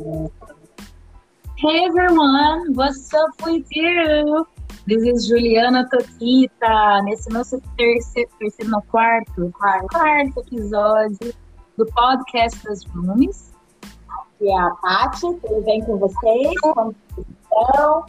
Hey everyone, what's up with you? This is Juliana Toquita, nesse nosso terceiro, terceiro não, quarto, quarto, quarto episódio do podcast das Rooms. Aqui é a Paty, tudo bem com vocês? Como estão?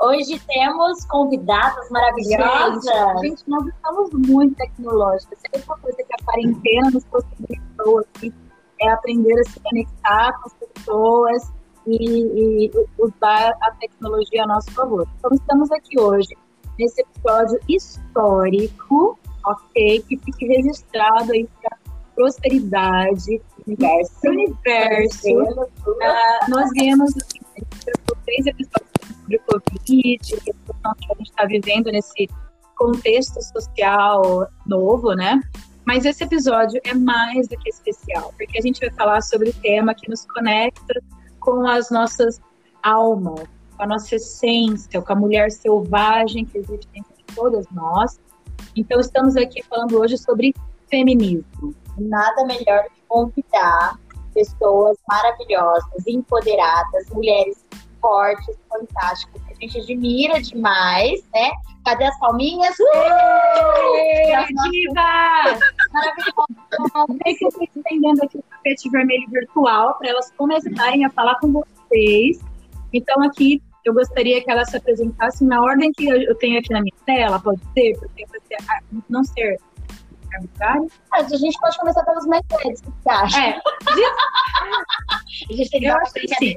Hoje temos convidadas maravilhosas. Gente, gente, nós estamos muito tecnológicas. Se uma coisa que a quarentena nos possibilitou aqui é aprender a se conectar com as pessoas e, e usar a tecnologia a nosso favor. Então, estamos aqui hoje nesse episódio histórico, ok? Que fique registrado aí para prosperidade, universo. universo. Uh, nós viemos três episódios sobre o Covid, a situação que a gente está vivendo nesse contexto social novo, né? Mas esse episódio é mais do que especial, porque a gente vai falar sobre o tema que nos conecta com as nossas almas, com a nossa essência, com a mulher selvagem que existe dentro de todas nós. Então, estamos aqui falando hoje sobre feminismo. Nada melhor do que convidar pessoas maravilhosas, empoderadas, mulheres fortes, fantásticas, que a gente admira demais, né? Cadê as palminhas? Uh! Diva! Maravilhosa! que eu estou estendendo aqui o tapete vermelho virtual para elas começarem a falar com vocês. Então, aqui eu gostaria que elas se apresentassem na ordem que eu tenho aqui na minha tela, pode ser? Porque não ser arbitrário. a gente pode começar pelos mais velhos, o que você acha? É. a gente tem que dar sim.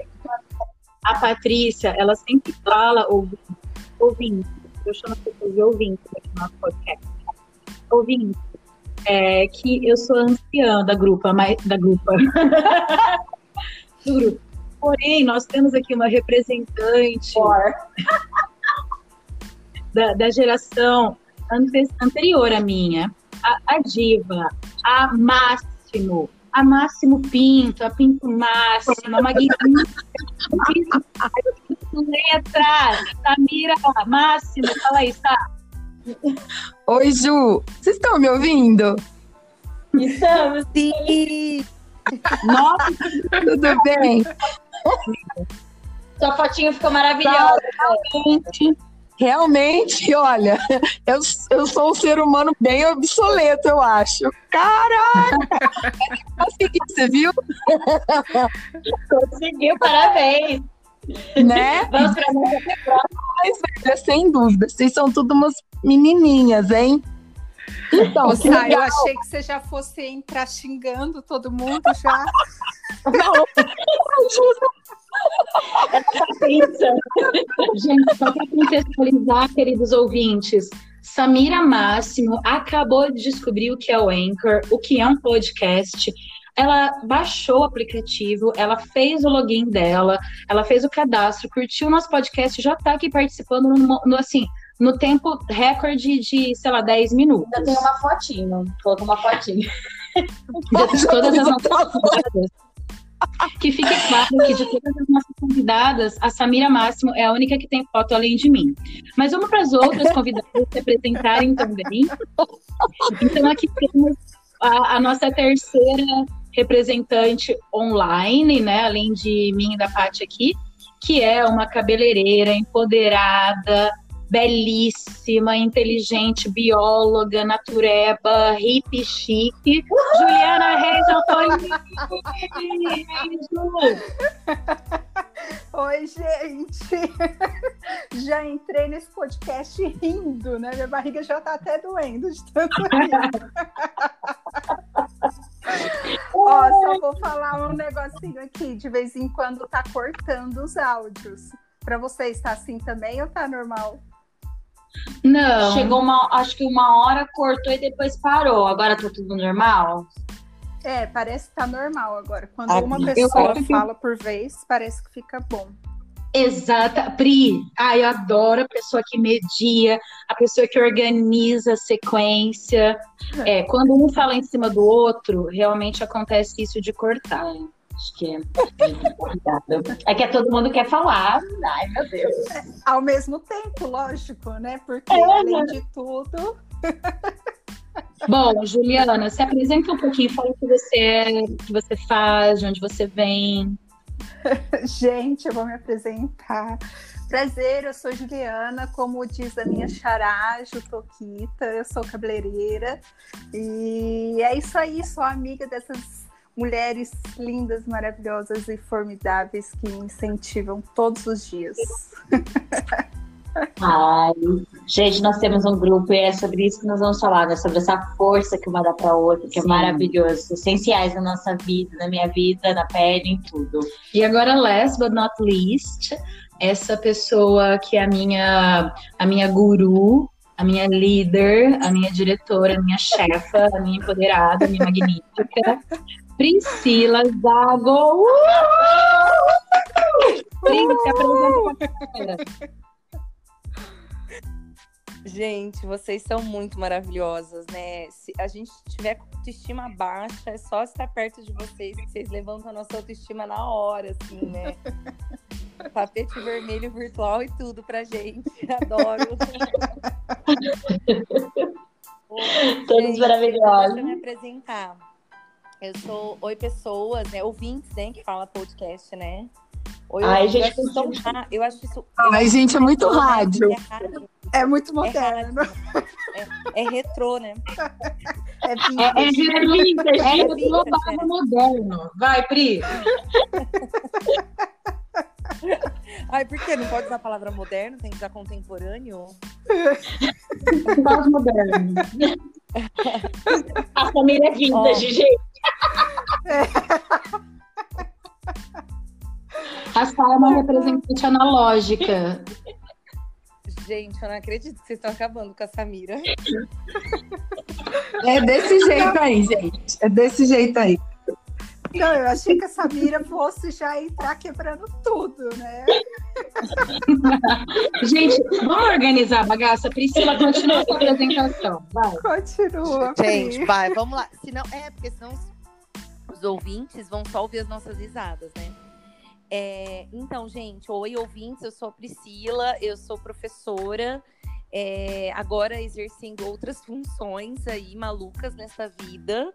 A Patrícia, ela sempre fala ouvindo, eu chamo as pessoas de ouvintes aqui no nosso podcast, ouvindo, é, que eu sou anciã da grupa, mas, da grupa. do grupo. Porém, nós temos aqui uma representante da, da geração ante, anterior à minha, a, a diva, a Máximo, a Máximo Pinto, a Pinto Máximo, a Magnífica, letra, Samira Máximo, fala aí, tá? Oi, Ju, vocês estão me ouvindo? Estamos, sim! Nossa, tudo bem? Sua fotinho ficou maravilhosa. Realmente, realmente, olha, eu, eu sou um ser humano bem obsoleto, eu acho. Caraca! Consegui, você viu? Conseguiu, parabéns! Né? Vamos pra Mas, sem dúvida, vocês são tudo umas menininhas, hein? Então, Ô, Sá, eu achei que você já fosse entrar xingando todo mundo já. Não, Gente, só para contextualizar, queridos ouvintes, Samira Máximo acabou de descobrir o que é o Anchor, o que é um podcast. Ela baixou o aplicativo, ela fez o login dela, ela fez o cadastro, curtiu o nosso podcast, já está aqui participando no, no assim, no tempo recorde de, sei lá, 10 minutos. Ainda tem uma fotinho, colocou uma fotinha. de todas as nossas convidadas. Que fique claro que de todas as nossas convidadas, a Samira Máximo é a única que tem foto além de mim. Mas vamos para as outras convidadas se apresentarem também. Então aqui temos a, a nossa terceira representante online, né? Além de mim e da Paty aqui, que é uma cabeleireira empoderada, belíssima, inteligente, bióloga, natureba, hippie chique, Juliana Reis Oi, gente! Já entrei nesse podcast rindo, né? Minha barriga já tá até doendo de tanto Ó, só vou falar um negocinho aqui. De vez em quando tá cortando os áudios. Para você está assim também ou tá normal? Não. Chegou uma, acho que uma hora, cortou e depois parou. Agora tá tudo normal? É, parece que tá normal agora. Quando uma pessoa fala por vez, parece que fica bom. Exata, Pri. Ah, eu adoro a pessoa que media, a pessoa que organiza a sequência. É, quando um fala em cima do outro, realmente acontece isso de cortar. Acho que é. É que todo mundo quer falar. Ai, meu Deus. Ao mesmo tempo, lógico, né? Porque, é, além de tudo. Bom, Juliana, se apresenta um pouquinho, fala o que você é, o que você faz, de onde você vem. Gente, eu vou me apresentar. Prazer, eu sou Juliana, como diz a minha xará, Toquita, eu sou cabeleireira. E é isso aí, sou amiga dessas mulheres lindas, maravilhosas e formidáveis que me incentivam todos os dias. Ai, gente, nós temos um grupo e é sobre isso que nós vamos falar, né? Sobre essa força que uma dá para outra, que é Sim. é maravilhoso, essenciais na nossa vida, na minha vida, na pele, em tudo. E agora, last but not least, essa pessoa que é a minha, a minha guru, a minha líder, a minha diretora, a minha chefa, a minha empoderada, a minha magnífica, Priscila Zago. Apresenta Gente, vocês são muito maravilhosas, né? Se a gente tiver autoestima baixa, é só estar perto de vocês, que vocês levantam a nossa autoestima na hora, assim, né? Tapete vermelho virtual e tudo pra gente. Adoro. Todos maravilhosos. Deixa eu me apresentar. Eu sou Oi Pessoas, né? Ouvintes, né? Que fala podcast, né? Oi, Ai, gente, eu, acho isso, eu acho isso. Ai, gente, é muito rádio. É, rádio. é muito moderno. É, é, retrô, né? É, é, é vintage, é, é vintage, é moderno. Vai, Pri. Ai, por que? Não pode usar a palavra moderno? Tem que usar contemporâneo? Pós-moderno. a família é vintage, oh. gente. A Sara é uma representante analógica. Gente, eu não acredito que vocês estão acabando com a Samira. É desse jeito aí, gente. É desse jeito aí. Não, eu achei que a Samira fosse já entrar quebrando tudo, né? Gente, vamos organizar a bagaça. Priscila, continua a apresentação. Vai. Continua. Gente, vai, vamos lá. Senão, é, porque senão os ouvintes vão só ouvir as nossas risadas, né? É, então, gente, oi ouvintes, eu sou a Priscila, eu sou professora, é, agora exercendo outras funções aí malucas nessa vida.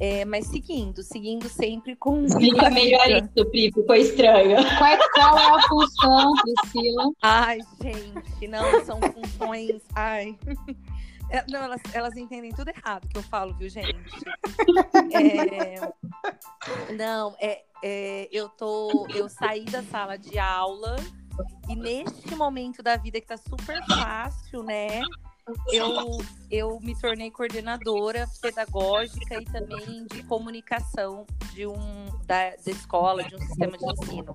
É, mas seguindo, seguindo sempre com. Explica melhor isso, Pri, ficou estranho. Qual, qual, é a função, Priscila? Ai, gente, não, são funções. Ai. É, não, elas, elas entendem tudo errado que eu falo, viu, gente? É, não, é, é, eu tô. Eu saí da sala de aula e neste momento da vida que tá super fácil, né? Eu, eu me tornei coordenadora pedagógica e também de comunicação de um da, da escola, de um sistema de ensino.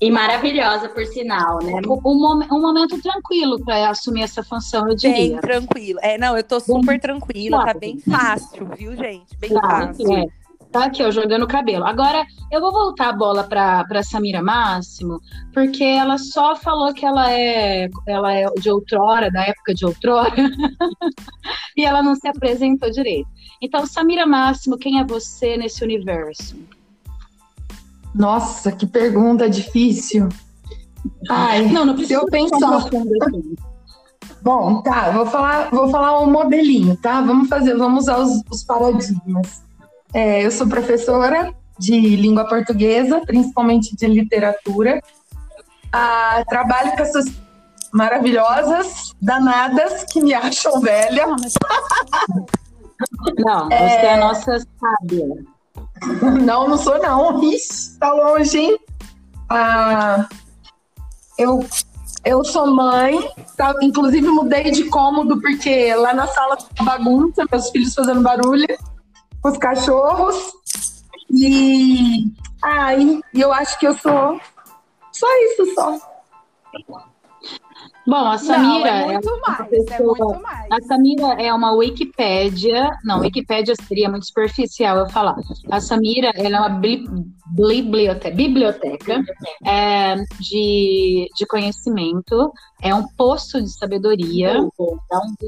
E maravilhosa, por sinal, né? Um, um, momento tranquilo para assumir essa função, eu diria. Bem tranquilo. É, não, eu tô super tranquila, tá bem fácil, viu, gente? Bem claro, fácil. É. Tá aqui, ó, jogando o cabelo. Agora, eu vou voltar a bola para Samira Máximo, porque ela só falou que ela é, ela é de outrora, da época de outrora, e ela não se apresentou direito. Então, Samira Máximo, quem é você nesse universo? Nossa, que pergunta difícil. Ai, não, não precisa eu pensar. Assim. Bom, tá, vou falar, vou falar um modelinho, tá? Vamos fazer, vamos usar os, os paradigmas. É, eu sou professora de língua portuguesa, principalmente de literatura. Ah, trabalho com essas maravilhosas, danadas, que me acham velha. Não, você é, é a nossa sábia. Não, não sou não. Ixi, tá longe, hein? Ah, eu, eu sou mãe, tá? inclusive mudei de cômodo porque lá na sala bagunça, meus filhos fazendo barulho, os cachorros. E ai, eu acho que eu sou só isso só. Bom, a Samira. Não, é muito é mais, pessoa, é muito mais. A Samira é uma Wikipédia. Não, Wikipédia seria muito superficial eu falar. A Samira ela é uma biblioteca, biblioteca é, de, de conhecimento, é um poço de sabedoria.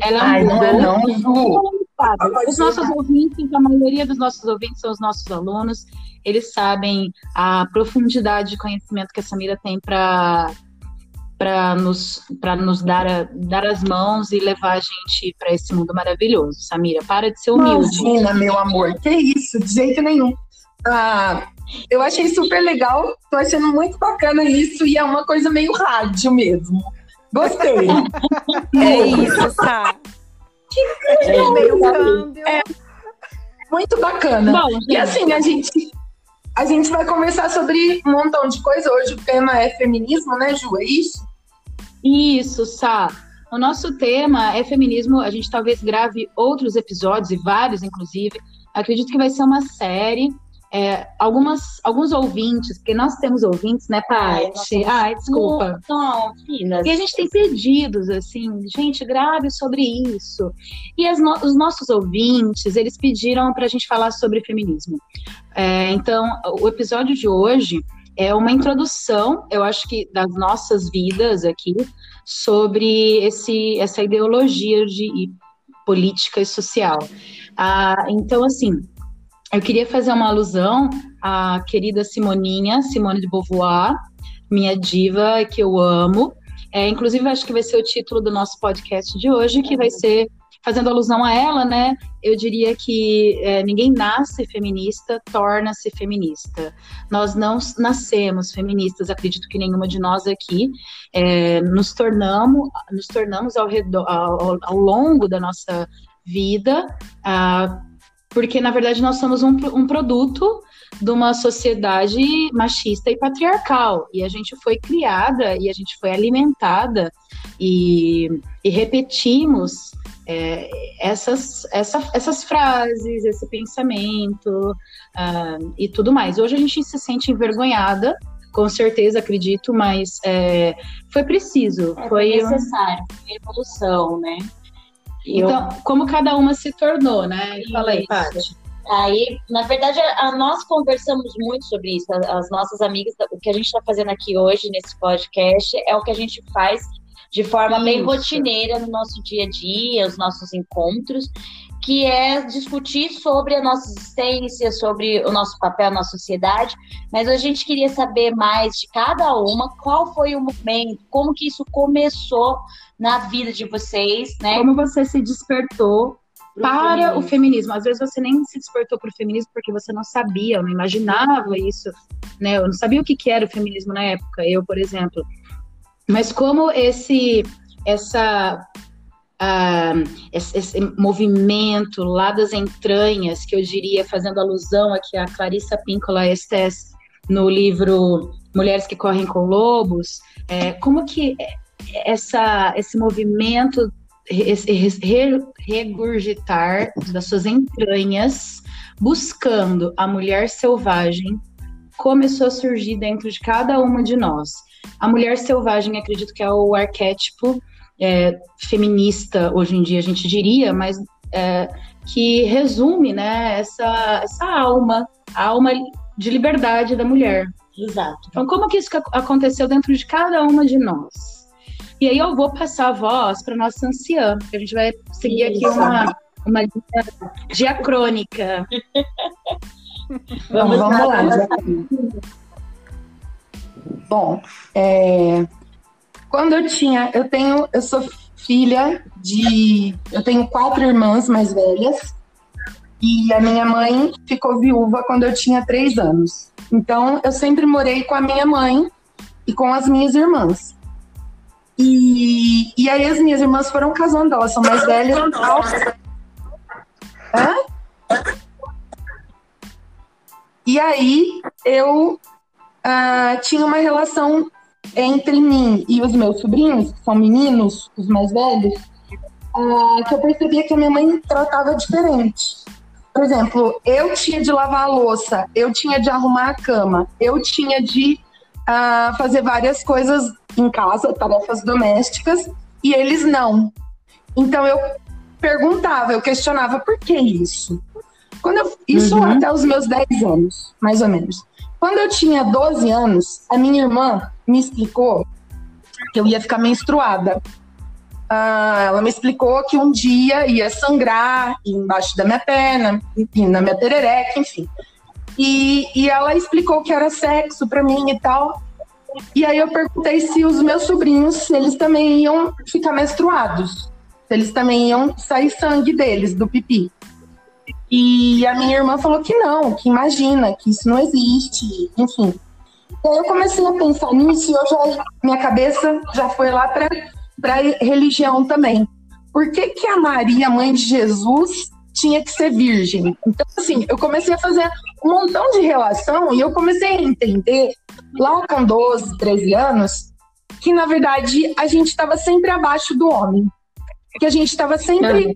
Ela é um Ai, não é não, Os nossos ouvintes, a maioria dos nossos ouvintes são os nossos alunos. Eles sabem a profundidade de conhecimento que a Samira tem para para nos, nos dar, a, dar as mãos e levar a gente para esse mundo maravilhoso. Samira, para de ser humilde. Imagina, meu amor, que isso, de jeito nenhum. Ah, eu achei super legal, tô achando muito bacana isso e é uma coisa meio rádio mesmo. Gostei. é isso, tá? É meio câmbio. É muito bacana. Bom, e assim, a gente, a gente vai conversar sobre um montão de coisa. Hoje o tema é feminismo, né, Ju? É isso? Isso, Sá. O nosso tema é feminismo. A gente talvez grave outros episódios, e vários, inclusive. Acredito que vai ser uma série é, algumas, alguns ouvintes, porque nós temos ouvintes, né, Paty? Ai, desculpa. Não, finas. E a gente tem pedidos, assim, gente, grave sobre isso. E no, os nossos ouvintes, eles pediram para a gente falar sobre feminismo. É, então, o episódio de hoje é uma introdução, eu acho que, das nossas vidas aqui, sobre esse, essa ideologia de política e social. Ah, então, assim, eu queria fazer uma alusão à querida Simoninha, Simone de Beauvoir, minha diva que eu amo. É, inclusive, acho que vai ser o título do nosso podcast de hoje, que vai ser fazendo alusão a ela, né? Eu diria que é, ninguém nasce feminista, torna-se feminista. Nós não nascemos feministas, acredito que nenhuma de nós aqui é, nos tornamos, nos tornamos ao, redor, ao, ao longo da nossa vida. Ah, porque na verdade nós somos um, um produto de uma sociedade machista e patriarcal. E a gente foi criada e a gente foi alimentada e, e repetimos é, essas, essa, essas frases, esse pensamento uh, e tudo mais. Hoje a gente se sente envergonhada, com certeza acredito, mas é, foi preciso. É, foi necessário, foi evolução, né? Então, eu... como cada uma se tornou, né? Fala aí, Paty. Aí, na verdade, a, nós conversamos muito sobre isso. As nossas amigas, o que a gente está fazendo aqui hoje nesse podcast é o que a gente faz de forma isso. bem rotineira no nosso dia a dia, os nossos encontros, que é discutir sobre a nossa existência, sobre o nosso papel na sociedade. Mas a gente queria saber mais de cada uma, qual foi o momento, como que isso começou na vida de vocês, né? Como você se despertou para feminismo. o feminismo. Às vezes você nem se despertou para o feminismo porque você não sabia, não imaginava isso, né? Eu não sabia o que, que era o feminismo na época, eu, por exemplo. Mas como esse essa uh, esse, esse, movimento lá das entranhas, que eu diria, fazendo alusão aqui a Clarissa Pinkola Estes no livro Mulheres que Correm com Lobos, é, como que essa, esse movimento esse regurgitar das suas entranhas, buscando a mulher selvagem, começou a surgir dentro de cada uma de nós. A mulher selvagem, acredito que é o arquétipo é, feminista, hoje em dia a gente diria, mas é, que resume né, essa, essa alma, a alma de liberdade da mulher. Exato. Então, como que isso aconteceu dentro de cada uma de nós? E aí eu vou passar a voz para nossa anciã, que a gente vai seguir Isso. aqui uma, uma linha diacrônica. vamos, vamos lá. Bom, é, quando eu tinha, eu tenho, eu sou filha de, eu tenho quatro irmãs mais velhas e a minha mãe ficou viúva quando eu tinha três anos. Então eu sempre morei com a minha mãe e com as minhas irmãs. E, e aí as minhas irmãs foram casando, elas são mais velhas. Hã? E aí eu uh, tinha uma relação entre mim e os meus sobrinhos, que são meninos, os mais velhos, uh, que eu percebia que a minha mãe tratava diferente. Por exemplo, eu tinha de lavar a louça, eu tinha de arrumar a cama, eu tinha de uh, fazer várias coisas em casa, tarefas domésticas, e eles não. Então eu perguntava, eu questionava por que isso? Quando eu, isso uhum. até os meus 10 anos, mais ou menos. Quando eu tinha 12 anos, a minha irmã me explicou que eu ia ficar menstruada. Ah, ela me explicou que um dia ia sangrar embaixo da minha perna, enfim, na minha perereca, enfim. E, e ela explicou que era sexo para mim e tal. E aí eu perguntei se os meus sobrinhos, eles também iam ficar menstruados. Se eles também iam sair sangue deles, do pipi. E a minha irmã falou que não, que imagina, que isso não existe, enfim. E aí eu comecei a pensar nisso e eu já, minha cabeça já foi lá para religião também. Por que, que a Maria, mãe de Jesus, tinha que ser virgem? Então, assim, eu comecei a fazer um montão de relação e eu comecei a entender, lá com 12, 13 anos, que na verdade a gente estava sempre abaixo do homem. Que a gente estava sempre é.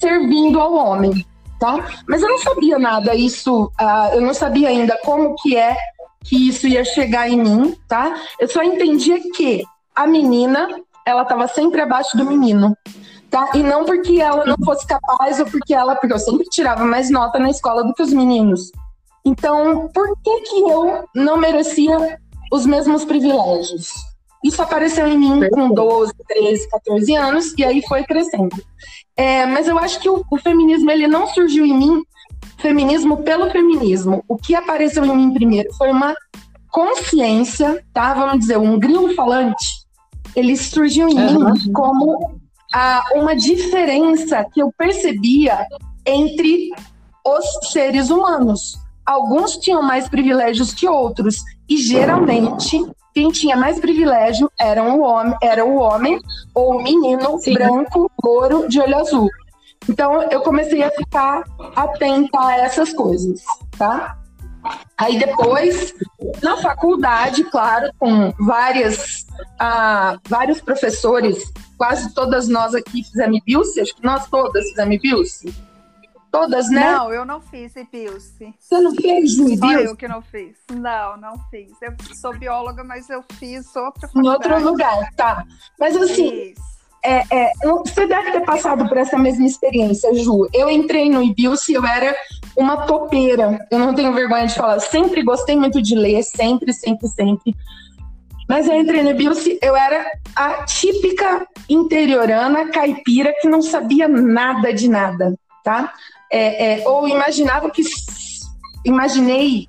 servindo ao homem, tá? Mas eu não sabia nada, isso, uh, eu não sabia ainda como que é que isso ia chegar em mim, tá? Eu só entendia que a menina, ela estava sempre abaixo do menino. Tá? E não porque ela não fosse capaz ou porque ela, porque eu sempre tirava mais nota na escola do que os meninos. Então, por que que eu não merecia os mesmos privilégios? Isso apareceu em mim com 12, 13, 14 anos e aí foi crescendo. É, mas eu acho que o, o, feminismo ele não surgiu em mim, feminismo pelo feminismo. O que apareceu em mim primeiro foi uma consciência, tá? Vamos dizer, um grilo falante. Ele surgiu em uhum. mim como a, uma diferença que eu percebia entre os seres humanos. Alguns tinham mais privilégios que outros, e geralmente quem tinha mais privilégio era o homem, era o homem ou o menino Sim. branco, louro, de olho azul. Então eu comecei a ficar atenta a essas coisas, tá? Aí depois, na faculdade, claro, com várias, ah, vários professores, quase todas nós aqui fizemos IBILSE, acho que nós todas fizemos IBILSE. Todas, né? Não, eu não fiz IBILSE. Você não fez IBILSE? Só eu que não fiz. Não, não fiz. Eu sou bióloga, mas eu fiz outra. Em outro lugar, tá. Mas assim, é, é, você deve ter passado por essa mesma experiência, Ju. Eu entrei no IBILSE, eu era uma topeira. Eu não tenho vergonha de falar. Sempre gostei muito de ler, sempre, sempre, sempre. Mas eu entrei no IBILSE, eu era a típica interiorana caipira que não sabia nada de nada, tá? É, é, ou imaginava que... Imaginei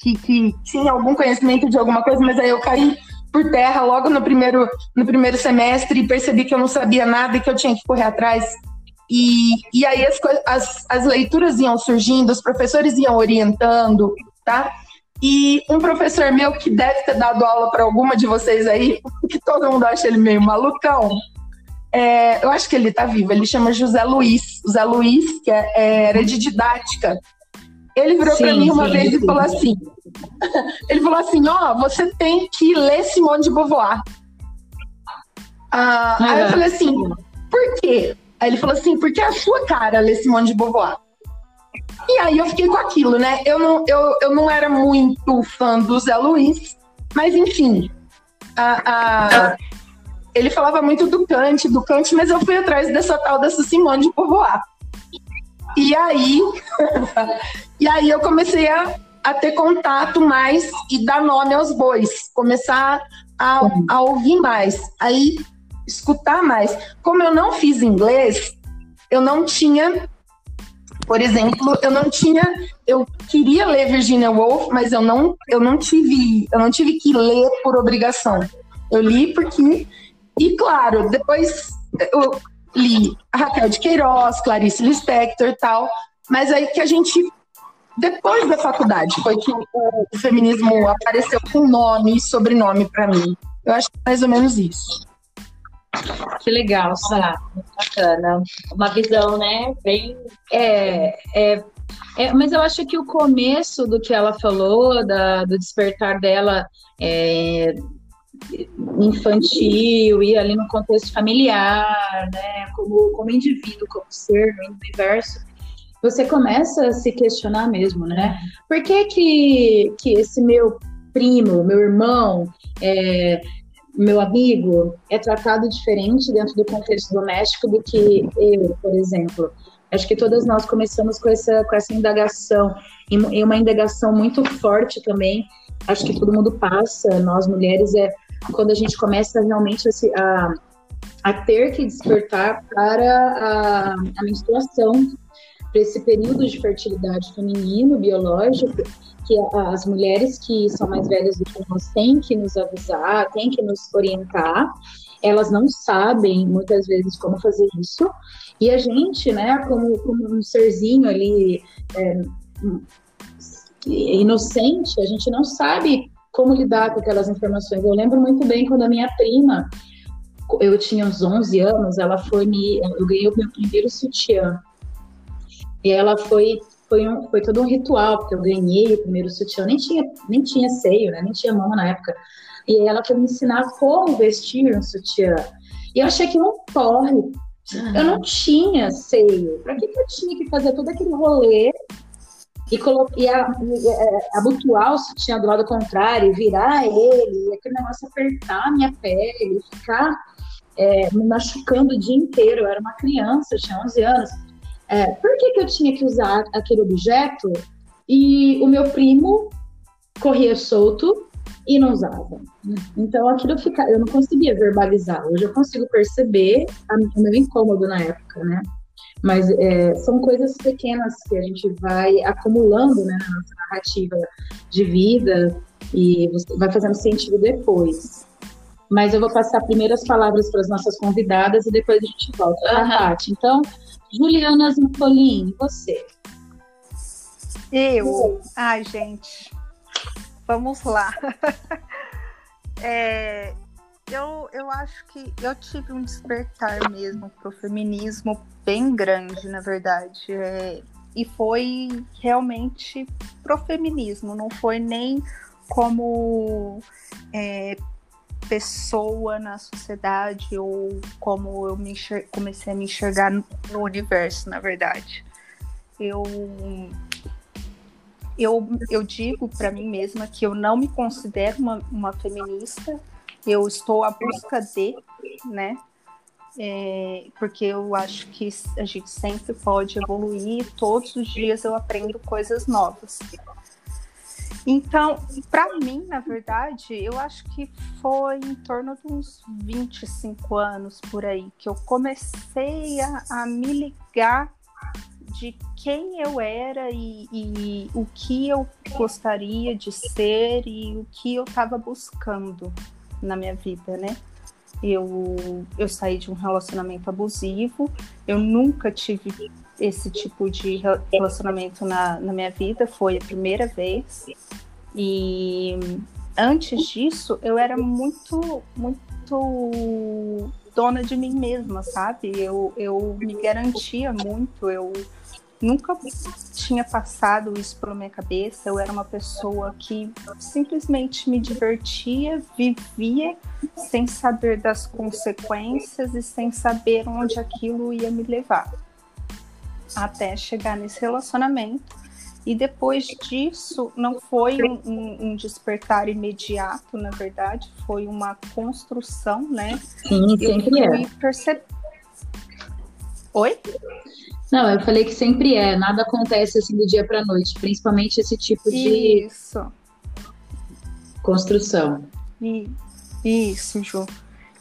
que, que, que tinha algum conhecimento de alguma coisa, mas aí eu caí por terra logo no primeiro, no primeiro semestre e percebi que eu não sabia nada e que eu tinha que correr atrás. E, e aí as, as, as leituras iam surgindo, os professores iam orientando, tá? E um professor meu que deve ter dado aula para alguma de vocês aí, que todo mundo acha ele meio malucão, é, eu acho que ele está vivo, ele chama José Luiz. José Luiz, que é, é era de didática. Ele virou para mim uma sim, vez sim. e falou assim: ele falou assim: ó, oh, você tem que ler Simone de Beauvoir. Ah, Aí eu falei assim: por quê? Aí ele falou assim: porque é a sua cara ler Simone de Beauvoir. E aí eu fiquei com aquilo, né? Eu não, eu, eu não era muito fã do Zé Luiz, mas enfim. A, a, ele falava muito do Kant, do Kant, mas eu fui atrás dessa tal dessa Simone de Beauvoir. E aí, e aí eu comecei a a ter contato mais e dar nome aos bois, começar a, a ouvir mais, aí escutar mais. Como eu não fiz inglês, eu não tinha, por exemplo, eu não tinha, eu queria ler Virginia Woolf, mas eu não, eu não tive, eu não tive que ler por obrigação. Eu li porque e claro, depois eu li Raquel de Queiroz, Clarice Lispector tal, mas aí que a gente depois da faculdade foi que o, feminismo apareceu com nome e sobrenome para mim. Eu acho que é mais ou menos isso. Que legal, Sá. Bacana. Uma visão, né? Bem. É, é, é, mas eu acho que o começo do que ela falou, da, do despertar dela é, infantil e ali no contexto familiar, né? Como, como indivíduo, como ser no universo, você começa a se questionar mesmo, né? Por que que, que esse meu primo, meu irmão, é, meu amigo é tratado diferente dentro do contexto doméstico do que eu, por exemplo? Acho que todas nós começamos com essa, com essa indagação, e uma indagação muito forte também. Acho que todo mundo passa, nós mulheres, é quando a gente começa realmente a, a, a ter que despertar para a, a menstruação, para esse período de fertilidade feminino, biológico, que as mulheres que são mais velhas do que nós têm que nos avisar, têm que nos orientar. Elas não sabem muitas vezes como fazer isso. E a gente, né, como, como um serzinho ali é, inocente, a gente não sabe como lidar com aquelas informações. Eu lembro muito bem quando a minha prima, eu tinha uns 11 anos, ela foi me, eu ganhei o meu primeiro sutiã. E ela foi foi, um, foi todo um ritual, porque eu ganhei o primeiro sutiã, nem tinha, nem tinha seio, né? Nem tinha mão na época. E ela foi me ensinar como vestir um sutiã. E eu achei que um porre. Eu não tinha seio. Para que, que eu tinha que fazer todo aquele rolê e, e, a, e é, abotoar o sutiã do lado contrário, virar ele, aquele negócio apertar a minha pele, ficar é, me machucando o dia inteiro. Eu era uma criança, eu tinha 11 anos. É, por que, que eu tinha que usar aquele objeto e o meu primo corria solto e não usava? Então aquilo fica, eu não conseguia verbalizar. Hoje eu consigo perceber o meu incômodo na época, né? Mas é, são coisas pequenas que a gente vai acumulando né, na nossa narrativa de vida e vai fazendo sentido depois. Mas eu vou passar primeiro as palavras para as nossas convidadas e depois a gente volta. Uhum. Tati, então, Juliana Zampolini, você. Eu? Ai, gente. Vamos lá. é, eu, eu acho que eu tive um despertar mesmo pro feminismo bem grande, na verdade. É, e foi realmente pro feminismo, não foi nem como é, pessoa na sociedade ou como eu me comecei a me enxergar no, no universo, na verdade. Eu eu, eu digo para mim mesma que eu não me considero uma, uma feminista, eu estou à busca de, né? É, porque eu acho que a gente sempre pode evoluir, todos os dias eu aprendo coisas novas. Então, para mim, na verdade, eu acho que foi em torno de uns 25 anos por aí que eu comecei a, a me ligar de quem eu era e, e, o que eu gostaria de ser e o que eu estava buscando na minha vida, né? Eu, eu saí de um relacionamento abusivo, eu nunca tive esse tipo de relacionamento na, na minha vida, foi a primeira vez. E antes disso, eu era muito, muito dona de mim mesma, sabe? Eu, eu me garantia muito, eu nunca tinha passado isso pela minha cabeça. Eu era uma pessoa que simplesmente me divertia, vivia sem saber das consequências e sem saber onde aquilo ia me levar. Até chegar nesse relacionamento e depois disso, não foi um, um, despertar imediato, na verdade, foi uma construção, né? Sim, sempre eu é. Perce... Oi? Não, eu falei que sempre é, nada acontece assim do dia para noite, principalmente esse tipo de Isso. construção. Isso, Ju.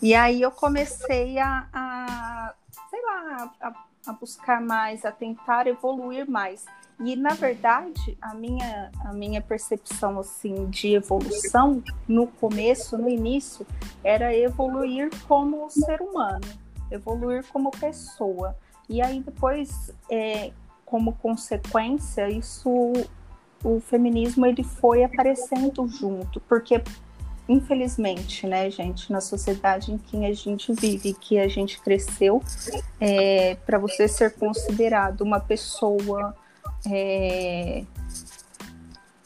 E aí eu comecei a, a sei lá, a, a buscar mais, a tentar evoluir mais. E na verdade, a minha a minha percepção assim de evolução no começo, no início, era evoluir como ser humano, evoluir como pessoa. E aí depois, é, como consequência, isso o feminismo ele foi aparecendo junto, porque infelizmente, né, gente, na sociedade em que a gente vive, que a gente cresceu, é, para você ser considerado uma pessoa é,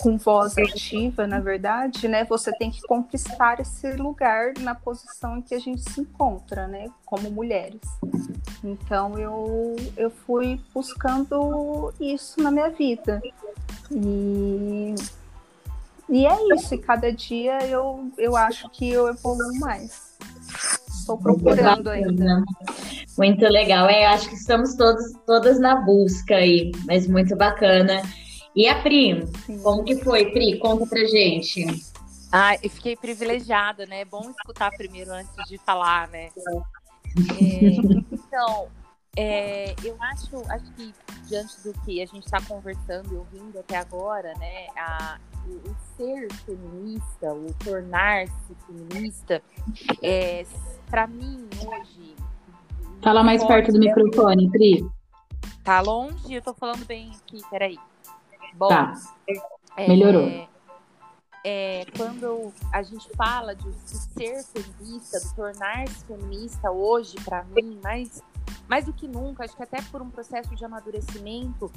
com voz ativa, na verdade, né, você tem que conquistar esse lugar na posição em que a gente se encontra, né, como mulheres. Então eu, eu fui buscando isso na minha vida. E, e é isso, e cada dia eu, eu acho que eu evoluo mais. Estou procurando ainda. Muito legal. É, acho que estamos todos, todas na busca aí, mas muito bacana. E a Pri, como que foi, Pri? Conta pra gente. Ah, eu fiquei privilegiada, né? É bom escutar primeiro antes de falar, né? É, então, É, eu acho, acho que diante do que a gente está conversando e ouvindo até agora, né, a, o, o ser feminista, o tornar-se feminista, é, para mim hoje. Fala mais perto do microfone, Pri. Tá longe? Eu tô falando bem aqui, peraí. Bom, tá. Melhorou. É, é, quando a gente fala de, de ser feminista, de tornar-se feminista hoje, para mim, mais, mais do que nunca, acho que até por um processo de amadurecimento,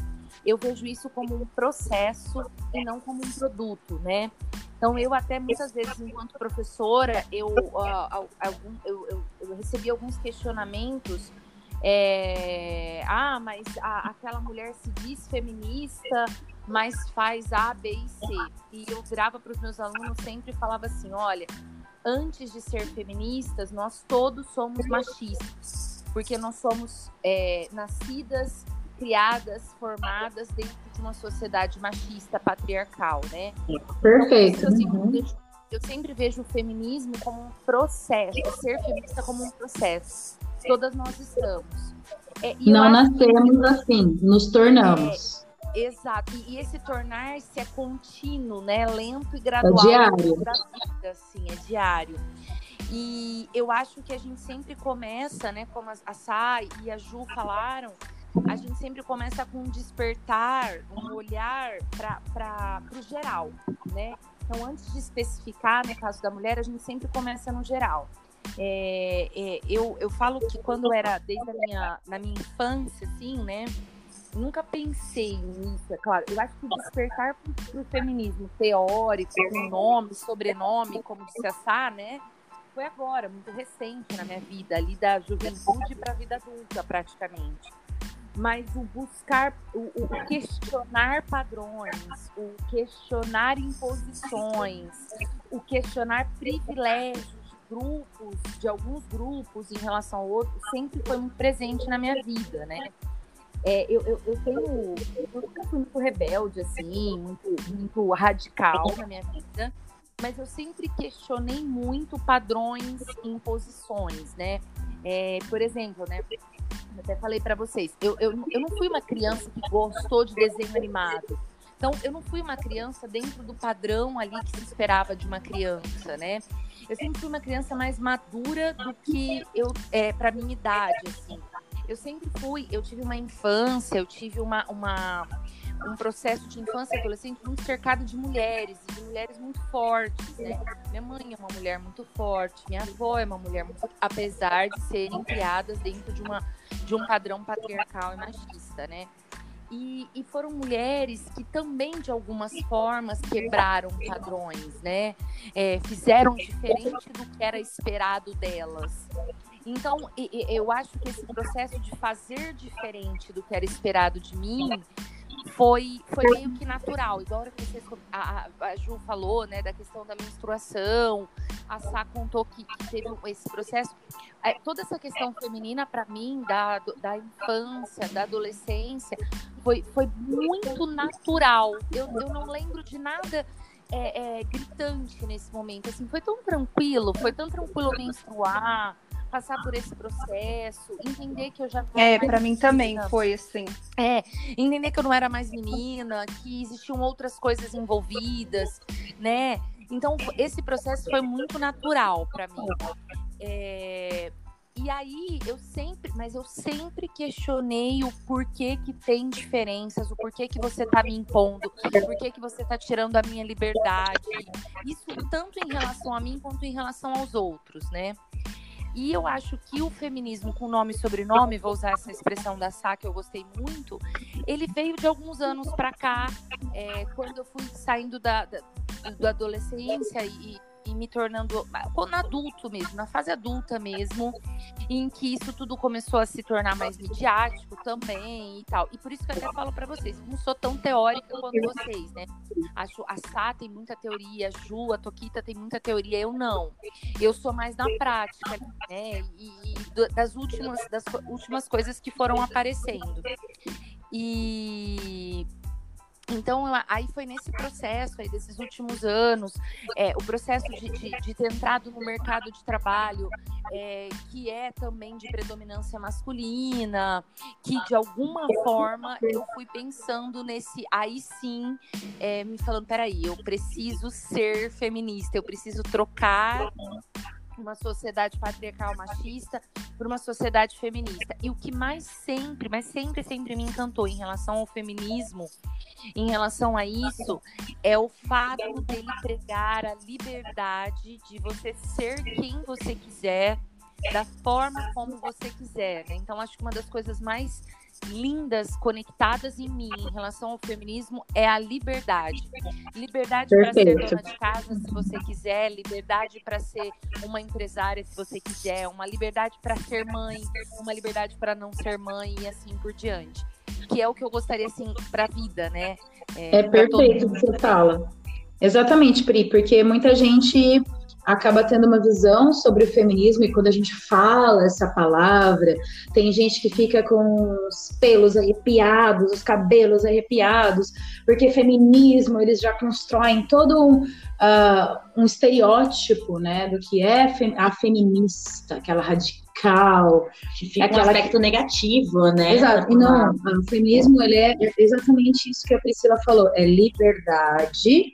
eu vejo isso como um processo e não como um produto, né? Então, eu até muitas vezes, enquanto professora, eu, uh, algum, eu, eu, eu recebi alguns questionamentos é, ah, mas a, aquela mulher se diz feminista, mas faz A, B e C. E eu virava para os meus alunos sempre e falava assim: olha, antes de ser feministas, nós todos somos machistas, porque nós somos é, nascidas, criadas, formadas dentro de uma sociedade machista, patriarcal, né? Perfeito. Então, eu, sempre uhum. vejo, eu sempre vejo o feminismo como um processo, ser feminista como um processo. Todas nós estamos. É, Não nascemos que... assim, nos tornamos. É, Exato. E, esse tornar-se é contínuo, né? Lento e gradual. É diário. Da vida, assim, é diário. E eu acho que a gente sempre começa, né? Como a Sá e a Ju falaram, a gente sempre começa com um despertar, um olhar para o geral, né? Então, antes de especificar, no caso da mulher, a gente sempre começa no geral. É, é, eu, eu falo que quando era desde a minha, na minha infância, assim, né? Nunca pensei nisso, é claro. Eu acho que despertar para o feminismo teórico, com nome, sobrenome, como disse a né? Foi agora, muito recente na minha vida, ali da juventude para a vida adulta, praticamente. Mas o buscar, o, o questionar padrões, o questionar imposições, o questionar privilégios grupos, de alguns grupos em relação ao outro, sempre foi muito presente na minha vida, né? É, eu, eu, eu, tenho. Eu nunca fui muito rebelde, assim, muito, muito radical na minha vida, mas eu sempre questionei muito padrões e imposições, né? É, por exemplo, né? Eu até falei para vocês, eu, eu, eu não fui uma criança que gostou de desenho animado. Então, eu não fui uma criança dentro do padrão ali que se esperava de uma criança, né? Eu sempre fui uma criança mais madura do que eu, é, para minha idade, assim eu sempre fui, eu tive uma infância, eu tive uma, uma um processo de infância e adolescente muito cercado de mulheres, de mulheres muito fortes, né? Minha mãe é uma mulher muito forte, minha avó é uma mulher muito, apesar de serem criadas dentro de uma de um padrão patriarcal e machista, né? E, e, foram mulheres que também, de algumas formas, quebraram padrões, né? É, fizeram diferente do que era esperado delas. Então, eu acho que esse processo de fazer diferente do que era esperado de mim foi, foi meio que natural. Igual a, a, Ju falou, né, da questão da menstruação, a Sá contou que, que teve esse processo. É, toda essa questão feminina, para mim, da, da infância, da adolescência, foi, foi muito natural. Eu, eu não lembro de nada é, é, gritante nesse momento. Assim, foi tão tranquilo, foi tão tranquilo menstruar passar por esse processo, entender que eu já É, para mim também foi assim. É, entender que eu não era mais menina, que existiam outras coisas envolvidas, né? Então, esse processo foi muito natural para mim. É, e aí eu sempre, mas eu sempre questionei o porquê que tem diferenças, o porquê que você tá me impondo, o porquê que você tá tirando a minha liberdade. Isso tanto em relação a mim quanto em relação aos outros, né? E eu acho que o feminismo com nome e sobrenome, vou usar essa expressão da Sá, que eu gostei muito, ele veio de alguns anos para cá, é, quando eu fui saindo da, da, da adolescência e e me tornando quando adulto mesmo, na fase adulta mesmo, em que isso tudo começou a se tornar mais midiático também e tal. E por isso que eu até falo para vocês, não sou tão teórica quanto vocês, né? Acho a Sá tem muita teoria, a Ju, a Toquita tem muita teoria, eu não. Eu sou mais na prática, né? E, e das últimas das últimas coisas que foram aparecendo. E Então, aí foi nesse processo aí desses últimos anos, é, o processo de, de, de, ter entrado no mercado de trabalho, é, que é também de predominância masculina, que de alguma forma eu fui pensando nesse, aí sim, é, me falando, peraí, eu preciso ser feminista, eu preciso trocar uma sociedade patriarcal machista por uma sociedade feminista. E o que mais sempre, mas sempre, sempre me encantou em relação ao feminismo, em relação a isso, é o fato dele pregar a liberdade de você ser quem você quiser, da forma como você quiser. Né? Então, acho que uma das coisas mais lindas conectadas em mim em relação ao feminismo é a liberdade. Liberdade para ser dona de casa, se você quiser, liberdade para ser uma empresária, se você quiser, uma liberdade para ser mãe, uma liberdade para não ser mãe e assim por diante. Que é o que eu gostaria assim para a vida, né? É, é perfeito o que você fala. Exatamente, Pri, porque muita gente acaba tendo uma visão sobre o feminismo e quando a gente fala essa palavra, tem gente que fica com os pelos arrepiados, os cabelos arrepiados, porque feminismo eles já constroem todo um, uh, um estereótipo, né, do que é a feminista, aquela radical, fica aquela... um aspecto negativo, né? Exato. E não, o feminismo ele é exatamente isso que a Priscila falou, é liberdade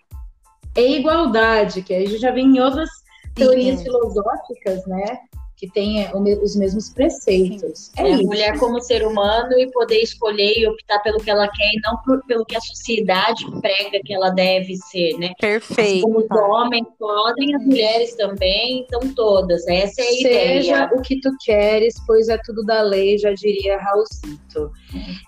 e igualdade, que aí já vem em outras teorias filosóficas, né? Que tem é, os mesmos preceitos. É, é a mulher como ser humano e poder escolher e optar pelo que ela quer e não por, pelo que a sociedade prega que ela deve ser, né? Perfeito. Assim como os homens podem, as mulheres também, então todas. Essa é a Seja ideia. Seja o que tu queres, pois é tudo da lei, já diria Raulzito.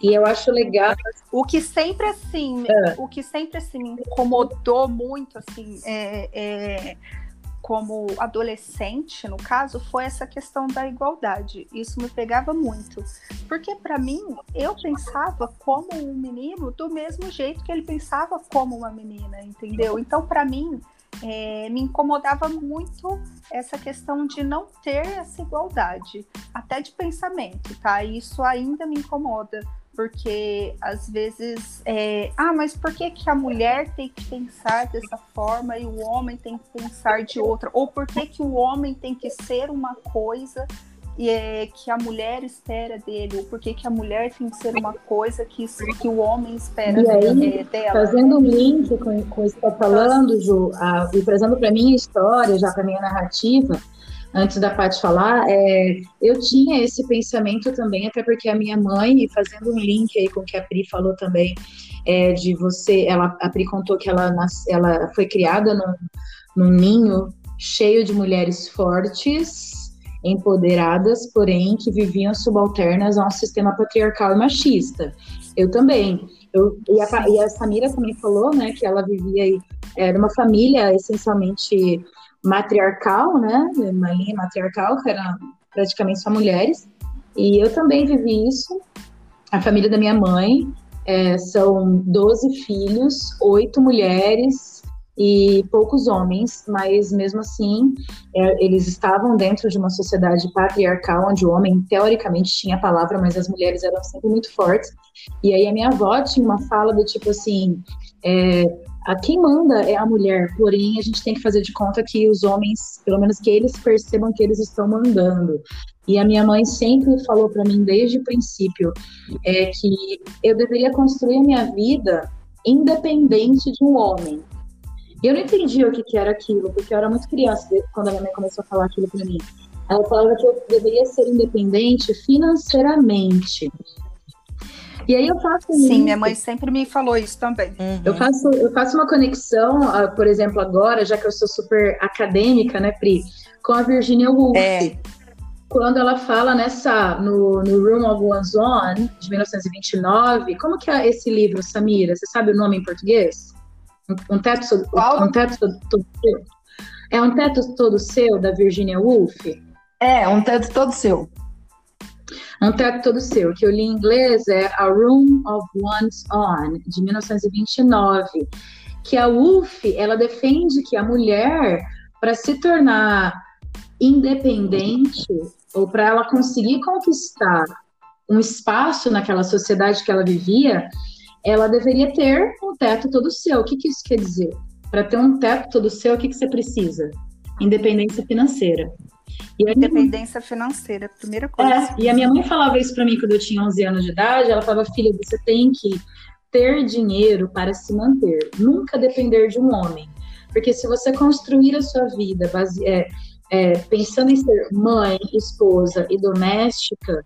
E eu acho legal. O que sempre assim, é. o que sempre assim me incomodou muito assim é, é como adolescente, no caso, foi essa questão da igualdade. Isso me pegava muito. Porque, para mim, eu pensava como um menino do mesmo jeito que ele pensava como uma menina, entendeu? Então, para mim, é, me incomodava muito essa questão de não ter essa igualdade, até de pensamento, tá? Isso ainda me incomoda porque às vezes, é, ah, mas por que, que a mulher tem que pensar dessa forma e o homem tem que pensar de outra? Ou por que, que o homem tem que ser uma coisa e é, que a mulher espera dele? Ou por que, que a mulher tem que ser uma coisa que, que o homem espera aí, é, dela? Fazendo um link com, com isso que está falando, Ju, a, e trazendo para mim a história, já para minha narrativa, antes da Paty falar, é, eu tinha esse pensamento também, até porque a minha mãe, fazendo um link aí com o que a Pri falou também, é, de você, ela, a Pri contou que ela, nas, ela foi criada num, num ninho cheio de mulheres fortes, empoderadas, porém que viviam subalternas a um sistema patriarcal e machista. Eu também. Eu, e, a, e a Samira também falou, né, que ela vivia aí, era uma família essencialmente matriarcal, né? Uma linha matriarcal, que era praticamente só mulheres. E eu também vivi isso. A família da minha mãe é, são 12 filhos, oito mulheres e poucos homens, mas mesmo assim é, eles estavam dentro de uma sociedade patriarcal onde o homem teoricamente tinha a palavra, mas as mulheres eram sempre muito fortes. E aí a minha avó tinha uma fala do tipo assim: é, a quem manda é a mulher, porém a gente tem que fazer de conta que os homens, pelo menos que eles percebam que eles estão mandando. E a minha mãe sempre falou para mim desde o princípio é que eu deveria construir a minha vida independente de um homem. Eu não entendia o que, que era aquilo, porque eu era muito criança quando a minha mãe começou a falar aquilo para mim. Ela falava que eu deveria ser independente financeiramente. E aí eu faço. Sim, minha mãe sempre me falou isso também. Uhum. Eu, faço, eu faço uma conexão, uh, por exemplo, agora, já que eu sou super acadêmica, né, Pri, com a Virginia Woolf. É. Quando ela fala nessa, no, no Room of One's Own, de 1929, como que é esse livro, Samira? Você sabe o nome em português? Um, um teto, Qual? um teto todo, todo seu? É um teto todo seu, da Virginia Woolf? É, um teto todo seu. Um teto todo seu, que eu li em inglês é A Room of One's Own, de 1929, que a Woolf, ela defende que a mulher, para se tornar independente, ou para ela conseguir conquistar um espaço naquela sociedade que ela vivia, ela deveria ter um teto todo seu. O que, que isso quer dizer? Para ter um teto todo seu, o que, que você precisa? Independência financeira. Independência minha... financeira, primeira coisa. É, e a minha mãe falava isso para mim quando eu tinha 11 anos de idade. Ela falava, filha, você tem que ter dinheiro para se manter, nunca depender de um homem. Porque se você construir a sua vida base... é, é, pensando em ser mãe, esposa e doméstica,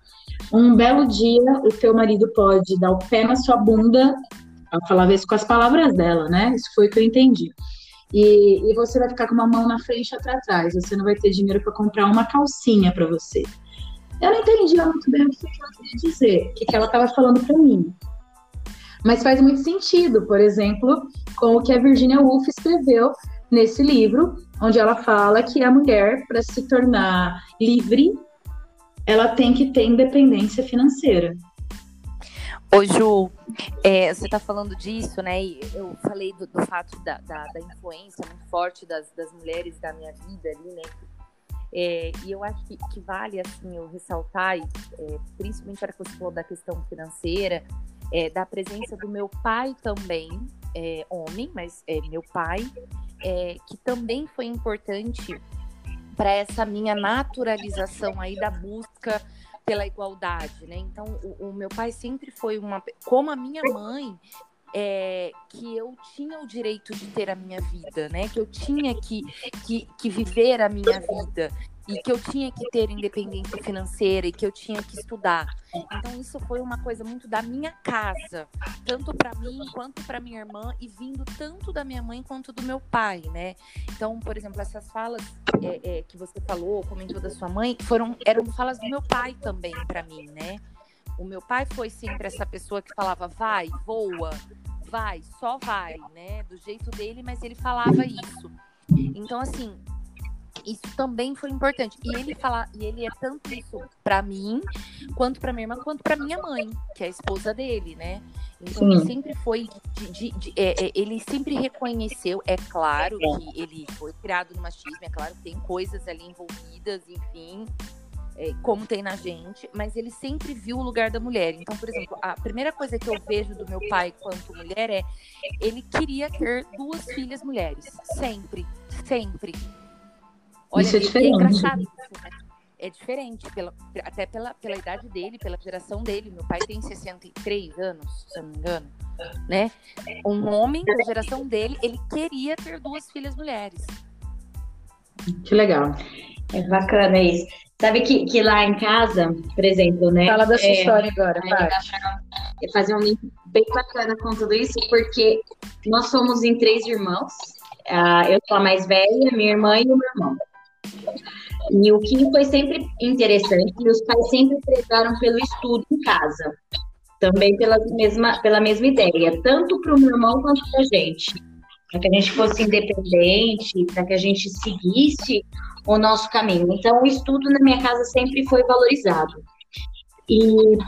um belo dia o teu marido pode dar o pé na sua bunda, ela falava isso com as palavras dela, né? Isso foi o que eu entendi. E, e você vai ficar com uma mão na frente e outra atrás. Você não vai ter dinheiro para comprar uma calcinha para você. Eu não entendia muito bem o que ela queria dizer, o que ela estava falando para mim. Mas faz muito sentido, por exemplo, com o que a Virginia Woolf escreveu nesse livro, onde ela fala que a mulher, para se tornar livre, ela tem que ter independência financeira. Ô Ju, é, você está falando disso, né? E eu falei do, do fato da, da, da, influência muito forte das, das mulheres da minha vida ali, né? É, e eu acho que, que, vale, assim, eu ressaltar, é, principalmente a hora que você falou da questão financeira, é, da presença do meu pai também, é, homem, mas é meu pai, é, que também foi importante para essa minha naturalização aí da busca pela igualdade, né? Então, o, o, meu pai sempre foi uma, como a minha mãe, é, que eu tinha o direito de ter a minha vida, né? Que eu tinha que, que, que viver a minha vida e que eu tinha que ter independência financeira e que eu tinha que estudar. Então isso foi uma coisa muito da minha casa, tanto para mim quanto para minha irmã e vindo tanto da minha mãe quanto do meu pai, né? Então, por exemplo, essas falas é, é, que você falou, comentou da sua mãe, foram eram falas do meu pai também para mim, né? O meu pai foi sempre essa pessoa que falava vai, voa, vai, só vai, né? Do jeito dele, mas ele falava isso. Então, assim, isso também foi importante. E ele fala, e ele é tanto isso para mim, quanto para minha irmã, quanto para minha mãe, que é a esposa dele, né? Então ele sempre foi de, de, de é, é, ele sempre reconheceu, é claro que ele foi criado no machismo, é claro que tem coisas ali envolvidas, enfim, é, como tem na gente, mas ele sempre viu o lugar da mulher. Então, por exemplo, a primeira coisa que eu vejo do meu pai quanto mulher é ele queria ter duas filhas mulheres, sempre, sempre. Olha, isso é, é diferente. É engraçado isso, né? É diferente, pela, até pela, pela idade dele, pela geração dele. Meu pai tem 63 anos, se eu não me engano. Né? Um homem da geração dele, ele queria ter duas filhas mulheres. Que legal. É bacana isso. Sabe que, que lá em casa, por exemplo, né? Fala da sua é, história agora, pai. Fazer um link bem bacana com tudo isso, porque nós somos em três irmãos. Uh, eu sou a mais velha, minha irmã e o meu irmão. E o que foi sempre interessante, os pais sempre prezaram pelo estudo em casa, também pela mesma, pela mesma ideia, tanto para o meu irmão quanto para a gente, para que a gente fosse independente, para que a gente seguisse o nosso caminho. Então, o estudo na minha casa sempre foi valorizado. E,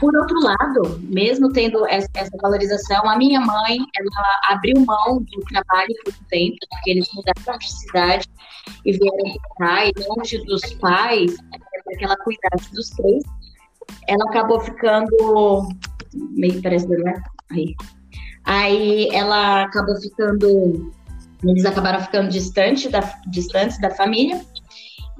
por outro lado, mesmo tendo essa valorização, a minha mãe, ela abriu mão do trabalho por um tempo, porque eles mudaram de cidade e vieram para e longe dos pais, para que ela cuidasse dos três. Ela acabou ficando. meio parece né? Aí. Aí ela acabou ficando. Eles acabaram ficando distante da, distantes da família.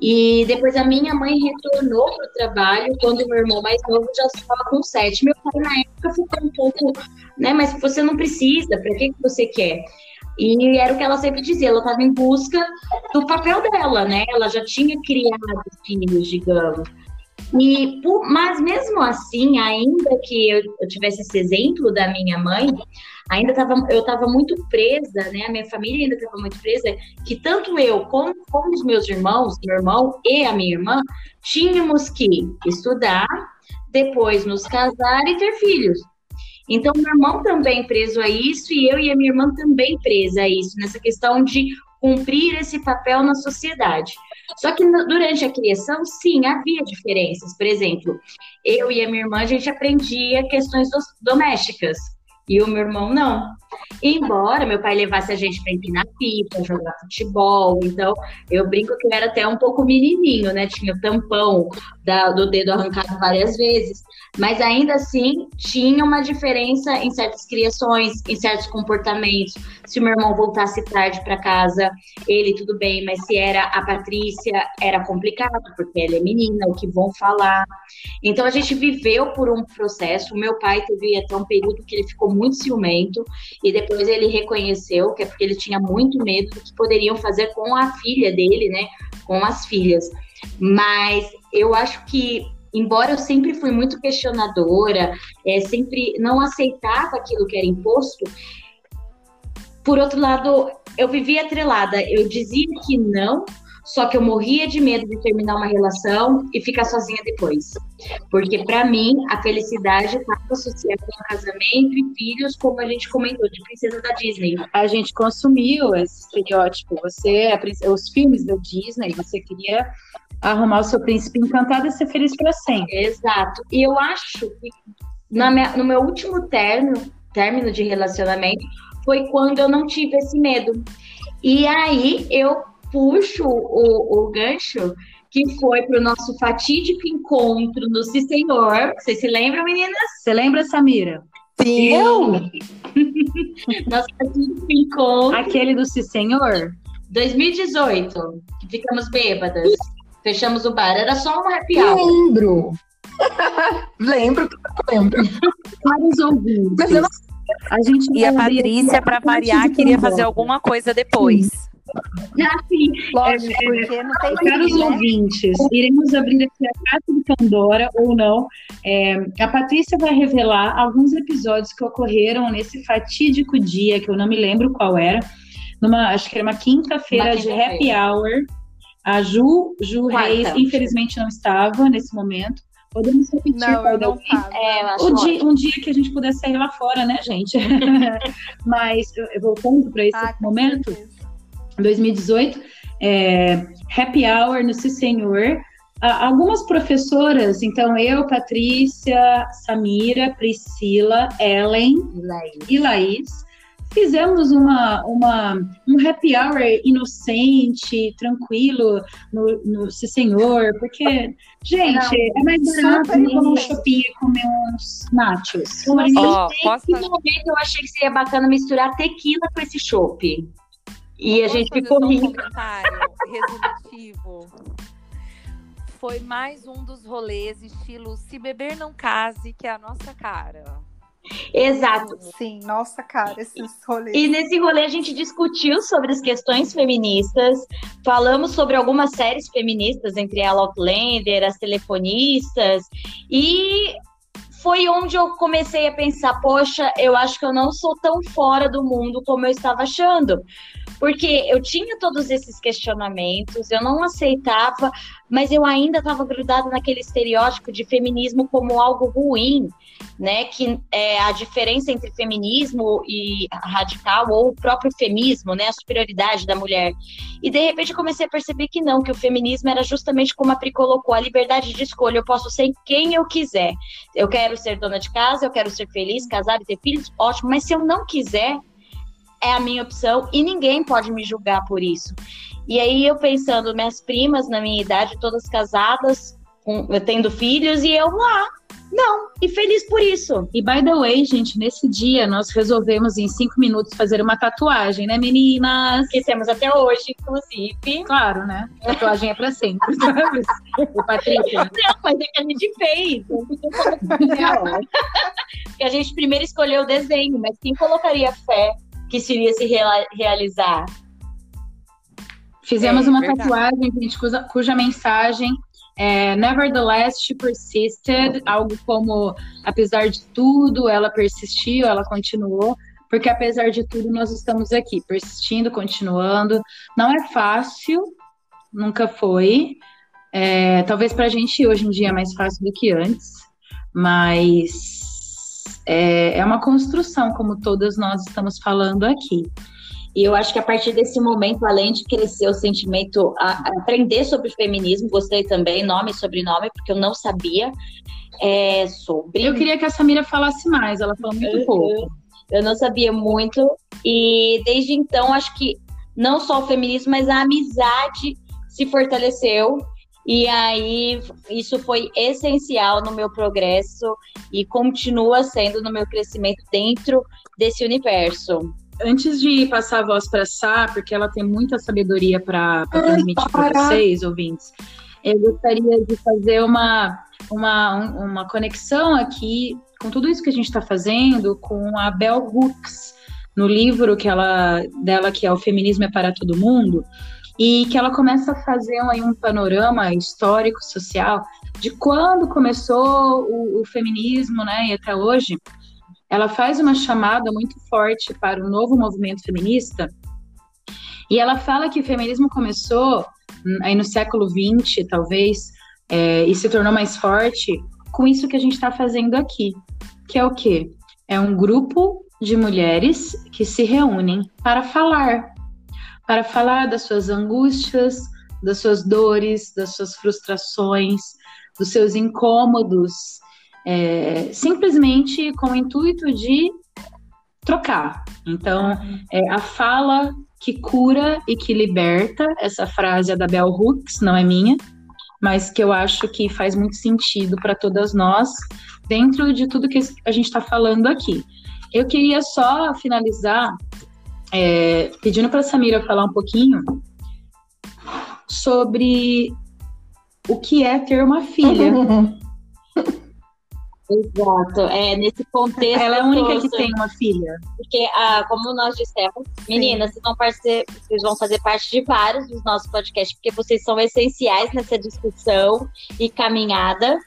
E depois a minha mãe retornou para o trabalho quando meu irmão mais novo já estava com sete. Meu pai, na época, ficou um pouco, né? Mas você não precisa, para que, que você quer? E era o que ela sempre dizia, ela estava em busca do papel dela, né? Ela já tinha criado filhos, digamos. E, mas mesmo assim, ainda que eu, eu tivesse esse exemplo da minha mãe, ainda tava, eu estava muito presa, né? A minha família ainda estava muito presa, que tanto eu como, como os meus irmãos, meu irmão e a minha irmã, tínhamos que estudar, depois nos casar e ter filhos. Então, meu irmão também preso a isso e eu e a minha irmã também presa a isso, nessa questão de cumprir esse papel na sociedade. Só que durante a criação, sim, havia diferenças. Por exemplo, eu e a minha irmã, a gente aprendia questões domésticas e o meu irmão não. Embora meu pai levasse a gente para empinar pipa, jogar futebol, então eu brinco que eu era até um pouco menininho, né? Tinha o tampão da, do dedo arrancado várias vezes. Mas ainda assim, tinha uma diferença em certas criações, em certos comportamentos. Se o meu irmão voltasse tarde para casa, ele tudo bem, mas se era a Patrícia, era complicado, porque ela é menina, o que vão falar. Então a gente viveu por um processo. O meu pai teve até um período que ele ficou muito ciumento, e depois ele reconheceu que é porque ele tinha muito medo do que poderiam fazer com a filha dele, né? Com as filhas. Mas eu acho que embora eu sempre fui muito questionadora, é, sempre não aceitava aquilo que era imposto, por outro lado, eu vivia atrelada. Eu dizia que não, só que eu morria de medo de terminar uma relação e ficar sozinha depois. Porque, para mim, a felicidade estava associada com casamento e filhos, como a gente comentou, de princesa da Disney. A gente consumiu esse estereótipo. Você, os filmes da Disney, você queria arrumar o seu príncipe encantado e ser feliz para sempre. Exato. E eu acho que minha, no meu último término, término de relacionamento foi quando eu não tive esse medo. E aí eu puxo o, o gancho que foi para o nosso fatídico encontro no Si Senhor. Vocês se lembram, meninas? Você lembra, Samira? Sim. Eu? nosso fatídico encontro. Aquele do Si Senhor? 2018, que ficamos bêbadas. Fechamos o bar. Era só um happy hour. Lembro. lembro, lembro. Vários ouvintes. Mas eu não... A gente e a Patrícia, para variar, queria fazer alguma coisa depois. Ah, sim. Lógico, é, porque não tem Caros né? ouvintes, iremos abrir aqui a caixa de Pandora ou não. É, a Patrícia vai revelar alguns episódios que ocorreram nesse fatídico dia, que eu não me lembro qual era. Numa, acho que era uma quinta-feira quinta de happy hour a Ju, Ju Reis, infelizmente não estava nesse momento. Podemos repetir não, eu não é, o dia, um dia que a gente pudesse sair lá fora, né, gente? Mas voltando para esse ah, momento, 2018, é, Happy Hour no Si Senhor. Algumas professoras, então eu, Patrícia, Samira, Priscila, Ellen Laís. e Laís, fizemos uma, uma, um happy hour inocente, tranquilo no, no Se Senhor, porque, gente, Não, é mais barato ir no shopping e comer uns nachos. Oh, posso... Que momento eu achei que seria bacana misturar tequila com esse chopp. E a gente ficou rindo. Um comentário resolutivo. Foi mais um dos rolês estilo se beber não case, que é a nossa cara. Exato. Sim, nossa cara, esses rolês. E nesse rolê a gente discutiu sobre as questões feministas, falamos sobre algumas séries feministas, entre ela Outlander, as telefonistas, e foi onde eu comecei a pensar, poxa, eu acho que eu não sou tão fora do mundo como eu estava achando. Porque eu tinha todos esses questionamentos, eu não aceitava, mas eu ainda estava grudada naquele estereótipo de feminismo como algo ruim, né? Que é a diferença entre feminismo e radical ou o próprio feminismo, né? A superioridade da mulher. E de repente eu comecei a perceber que não, que o feminismo era justamente como a Pri colocou, a liberdade de escolha. Eu posso ser quem eu quiser. Eu quero ser dona de casa, eu quero ser feliz, casar e ter filhos, ótimo. Mas se eu não quiser, é a minha opção e ninguém pode me julgar por isso. E aí eu pensando, minhas primas na minha idade, todas casadas, com, tendo filhos, e eu lá, não, e feliz por isso. E by the way, gente, nesse dia nós resolvemos em cinco minutos fazer uma tatuagem, né, meninas? Que temos até hoje, inclusive. Claro, né? Tatuagem é pra sempre, sabe? o Patrícia. Não, mas é que a gente fez. que a gente primeiro escolheu o desenho, mas quem colocaria fé que se iria se realizar. Fizemos é, uma verdade. tatuagem, gente, cuja, cuja mensagem é Nevertheless she persisted, algo como apesar de tudo, ela persistiu, ela continuou, porque apesar de tudo nós estamos aqui, persistindo, continuando. Não é fácil, nunca foi. É, talvez para a gente hoje em dia é mais fácil do que antes, mas é, é uma construção, como todas nós estamos falando aqui. E eu acho que a partir desse momento, além de crescer o sentimento, a, a aprender sobre feminismo, gostei também, nome e sobrenome, porque eu não sabia é, sobre. Eu queria que a Samira falasse mais, ela falou muito pouco. Eu não sabia muito, e desde então, acho que não só o feminismo, mas a amizade se fortaleceu E aí, isso foi essencial no meu progresso e continua sendo no meu crescimento dentro desse universo. Antes de passar a voz para a Sá, porque ela tem muita sabedoria para transmitir para vocês, ouvintes, eu gostaria de fazer uma, uma, uma conexão aqui com tudo isso que a gente está fazendo com a Bell Hooks, no livro que ela, dela, que é O Feminismo é para Todo Mundo, e que ela começa a fazer aí um panorama histórico, social, de quando começou o, o feminismo, né, e até hoje. Ela faz uma chamada muito forte para o novo movimento feminista, e ela fala que o feminismo começou hum, aí no século XX, talvez, é, e se tornou mais forte com isso que a gente está fazendo aqui, que é o quê? É um grupo de mulheres que se reúnem para falar, para falar das suas angústias, das suas dores, das suas frustrações, dos seus incômodos, é, simplesmente com o intuito de trocar. Então, é a fala que cura e que liberta, essa frase é da Bell Hooks, não é minha, mas que eu acho que faz muito sentido para todas nós, dentro de tudo que a gente está falando aqui. Eu queria só finalizar é, pedindo para a Samira falar um pouquinho sobre o que é ter uma filha. Exato. É, nesse contexto. Ela é a única todo, que tem uma filha. Porque, ah, como nós dissemos, meninas, vocês vão, vocês vão fazer parte de vários dos nossos podcasts, porque vocês são essenciais nessa discussão e caminhada.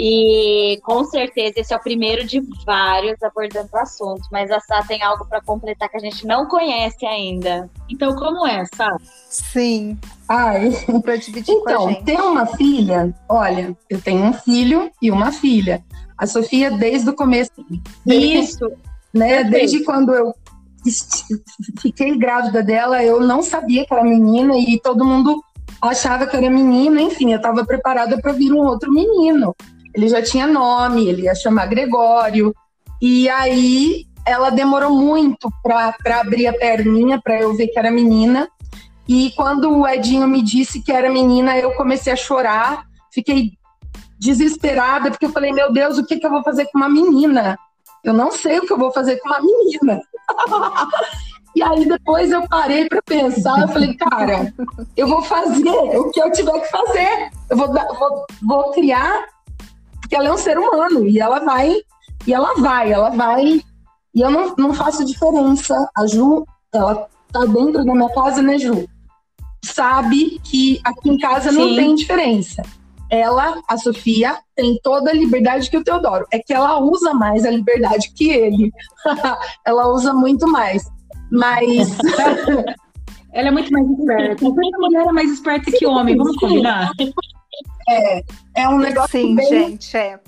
E com certeza esse é o primeiro de vários abordando o assunto, mas a Sá tem algo para completar que a gente não conhece ainda. Então, como é, Sá? Sim. Ai, para dividir então, com a gente. ter uma filha, olha, eu tenho um filho e uma filha. A Sofia, desde o começo. Isso. Né, desde quando eu fiquei grávida dela, eu não sabia que era menina e todo mundo achava que era menina, enfim, eu estava preparada para vir um outro menino ele já tinha nome, ele ia chamar Gregório. E aí ela demorou muito para abrir a perninha para eu ver que era menina. E quando o Edinho me disse que era menina, eu comecei a chorar, fiquei desesperada, porque eu falei: meu Deus, o que, que eu vou fazer com uma menina? Eu não sei o que eu vou fazer com uma menina. e aí depois eu parei para pensar, eu falei, cara, eu vou fazer o que eu tiver que fazer. Eu vou, vou, vou criar porque ela é um ser humano e ela vai, e ela vai, ela vai. E eu não, não faço diferença. A Ju, ela tá dentro da minha casa, né, Ju? Sabe que aqui em casa Sim. não tem diferença. Ela, a Sofia, tem toda a liberdade que o Teodoro. É que ela usa mais a liberdade que ele. ela usa muito mais. Mas. ela é muito mais esperta. A mulher é mais esperta que o homem, vamos combinar? É, é um negócio Sim, bem... gente, é.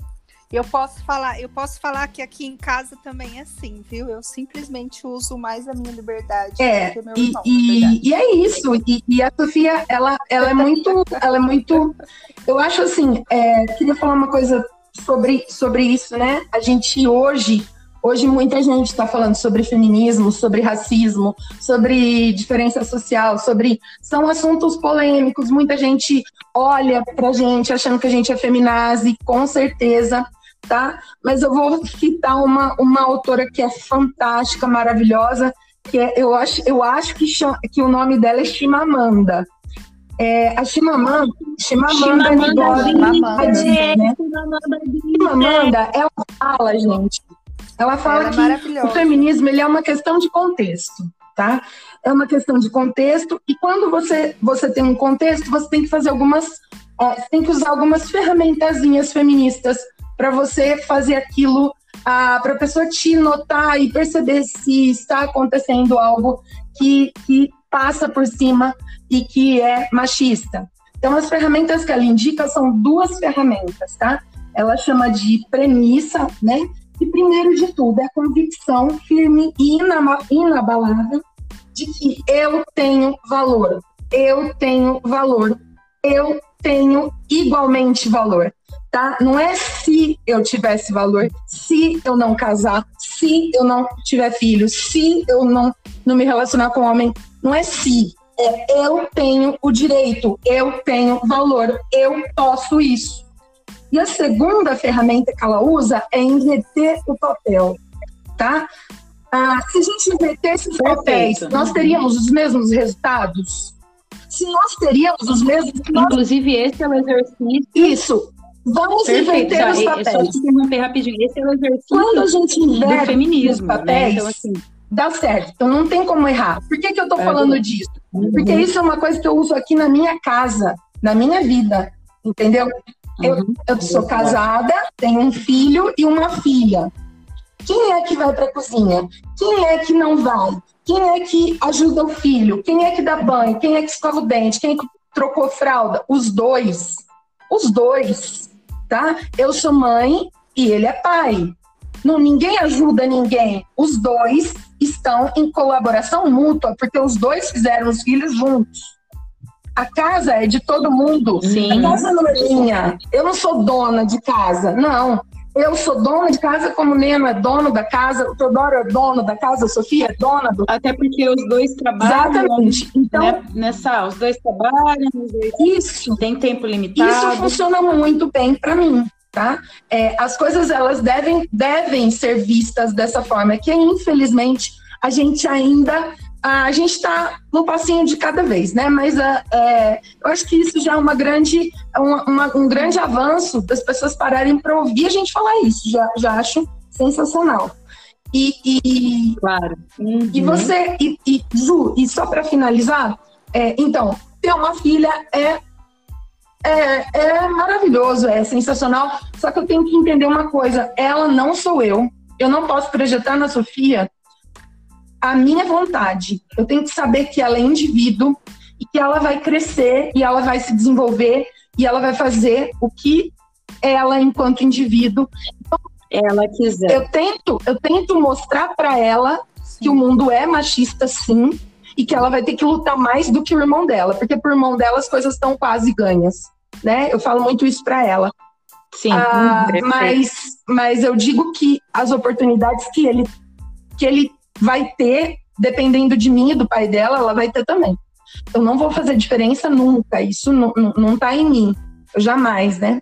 Eu posso falar, eu posso falar que aqui em casa também é assim, viu? Eu simplesmente uso mais a minha liberdade é, do meu irmão. E, e é isso. E, e, a Sofia, ela, ela é muito, ela é muito. Eu acho assim, é, queria falar uma coisa sobre, sobre isso, né? A gente hoje Hoje muita gente está falando sobre feminismo, sobre racismo, sobre diferença social, sobre são assuntos polêmicos. Muita gente olha para gente achando que a gente é feminazi, com certeza, tá? Mas eu vou citar uma, uma autora que é fantástica, maravilhosa, que é, eu acho, eu acho que, chama, que o nome dela é Chimamanda. É, a Chimamanda, Chimamanda, Chimamanda, Chimamanda, né? Chimamanda, ela fala, gente, ela fala Ela é que o feminismo ele é uma questão de contexto, tá? É uma questão de contexto e quando você você tem um contexto, você tem que fazer algumas, é, tem que usar algumas ferramentazinhas feministas para você fazer aquilo para a pessoa te notar e perceber se está acontecendo algo que, que passa por cima e que é machista. Então, as ferramentas que ela indica são duas ferramentas, tá? Ela chama de premissa, né? E primeiro de tudo é a convicção firme e inabalável de que eu tenho valor, eu tenho valor, eu tenho igualmente valor, tá? Não é se eu tivesse valor, se eu não casar, se eu não tiver filhos, se eu não, não me relacionar com homem, não é se, É eu tenho o direito, eu tenho valor, eu posso isso. E a segunda ferramenta que ela usa é inverter o papel, tá? Ah, se a gente invertesse os papéis, nós teríamos os mesmos resultados? Se nós teríamos os mesmos... Inclusive, esse é o exercício... Isso, Vamos Perfeito, inverter os papéis. Só te interromper rapidinho. Esse é o exercício Quando a gente inverte do feminismo, os papéis, né? então, assim, dá certo. Então não tem como errar. Por que, que eu estou é falando disso? Uhum. Porque isso é uma coisa que eu uso aqui na minha casa, na minha vida. Entendeu? Eu, uhum. eu sou casada, tenho um filho e uma filha. Quem é que vai para a cozinha? Quem é que não vai? Quem é que ajuda o filho? Quem é que dá banho? Quem é que escova o dente? Quem é que trocou fralda? Os dois. Os dois tá? Eu sou mãe e ele é pai. Não, ninguém ajuda ninguém. Os dois estão em colaboração mútua, porque os dois fizeram os filhos juntos. A casa é de todo mundo. Sim. A casa não é minha. Eu não sou dona de casa. Não. Eu sou dona de casa como o Neno é dono da casa, o Teodoro é dono da casa, a Sofia é dona do. Até porque os dois trabalham. Exatamente. Então, né? nessa, os dois trabalham, os dois isso tem tempo limitado. Isso funciona muito bem para mim. Tá? É, as coisas elas devem, devem ser vistas dessa forma, que infelizmente a gente ainda a gente está no passinho de cada vez, né? Mas uh, é, eu acho que isso já é uma grande, uma, uma, um grande avanço das pessoas pararem para ouvir a gente falar isso. Já, já acho sensacional. E, e claro. Uhum. E você, e, e Ju, e só para finalizar, é, então ter uma filha é, é é maravilhoso, é sensacional. Só que eu tenho que entender uma coisa: ela não sou eu. Eu não posso projetar na Sofia a minha vontade. Eu tenho que saber que ela é indivíduo e que ela vai crescer e ela vai se desenvolver e ela vai fazer o que ela, enquanto indivíduo, ela quiser. Eu tento, eu tento mostrar para ela sim. que o mundo é machista, sim, e que ela vai ter que lutar mais do que o irmão dela, porque pro irmão dela as coisas estão quase ganhas, né? Eu falo muito isso para ela. Sim. Ah, mas, mas eu digo que as oportunidades que ele que ele vai ter, dependendo de mim e do pai dela, ela vai ter também. Eu não vou fazer diferença nunca, isso não, não, não tá em mim, eu jamais, né?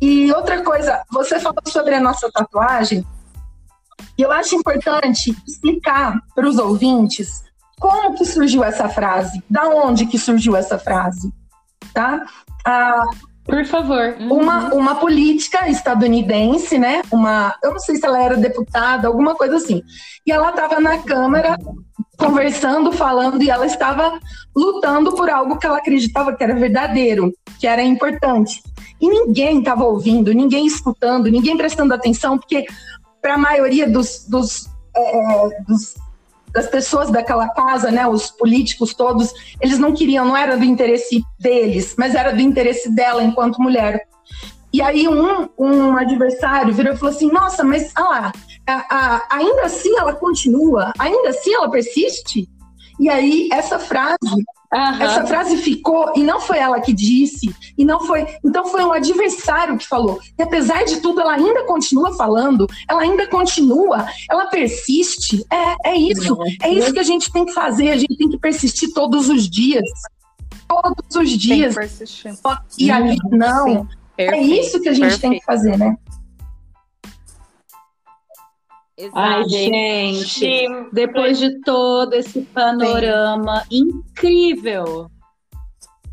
E outra coisa, você falou sobre a nossa tatuagem, e eu acho importante explicar para os ouvintes como que surgiu essa frase, da onde que surgiu essa frase, tá? Ah, por favor. Uhum. Uma, uma política estadunidense, né? Uma, eu não sei se ela era deputada, alguma coisa assim. E ela estava na Câmara conversando, falando, e ela estava lutando por algo que ela acreditava que era verdadeiro, que era importante. E ninguém estava ouvindo, ninguém escutando, ninguém prestando atenção, porque para a maioria dos, dos, é, dos das pessoas daquela casa, né, os políticos todos, eles não queriam, não era do interesse deles, mas era do interesse dela enquanto mulher. E aí um, um adversário virou e falou assim, nossa, mas ah lá, a, a, ainda assim ela continua, ainda assim ela persiste? E aí essa frase Uhum. Essa frase ficou e não foi ela que disse, e não foi. Então foi um adversário que falou. E apesar de tudo, ela ainda continua falando, ela ainda continua, ela persiste. É, é isso. É isso que a gente tem que fazer. A gente tem que persistir todos os dias. Todos os dias. Tem que persistir. E ali, não. É isso que a gente Perfeito. tem que fazer, né? Exato. Ai, gente, depois de todo esse panorama Sim. incrível.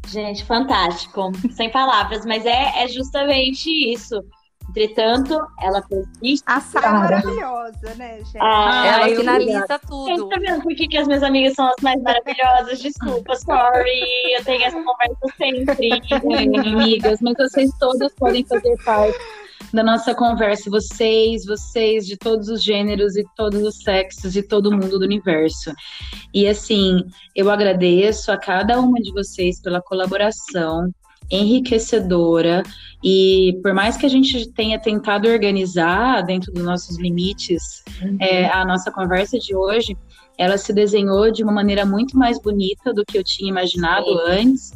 Gente, fantástico. Sem palavras, mas é, é justamente isso. Entretanto, ela persiste. A Sara é maravilhosa, né, gente? Ah, ela finaliza tudo. Gente, tá vendo por que, que as minhas amigas são as mais maravilhosas? Desculpa, sorry. Eu tenho essa conversa sempre. É, amigas, mas vocês todas podem fazer parte da nossa conversa, vocês, vocês de todos os gêneros e todos os sexos e todo mundo do universo. E assim, eu agradeço a cada uma de vocês pela colaboração enriquecedora e por mais que a gente tenha tentado organizar dentro dos nossos limites uhum. é, a nossa conversa de hoje, ela se desenhou de uma maneira muito mais bonita do que eu tinha imaginado Sim. antes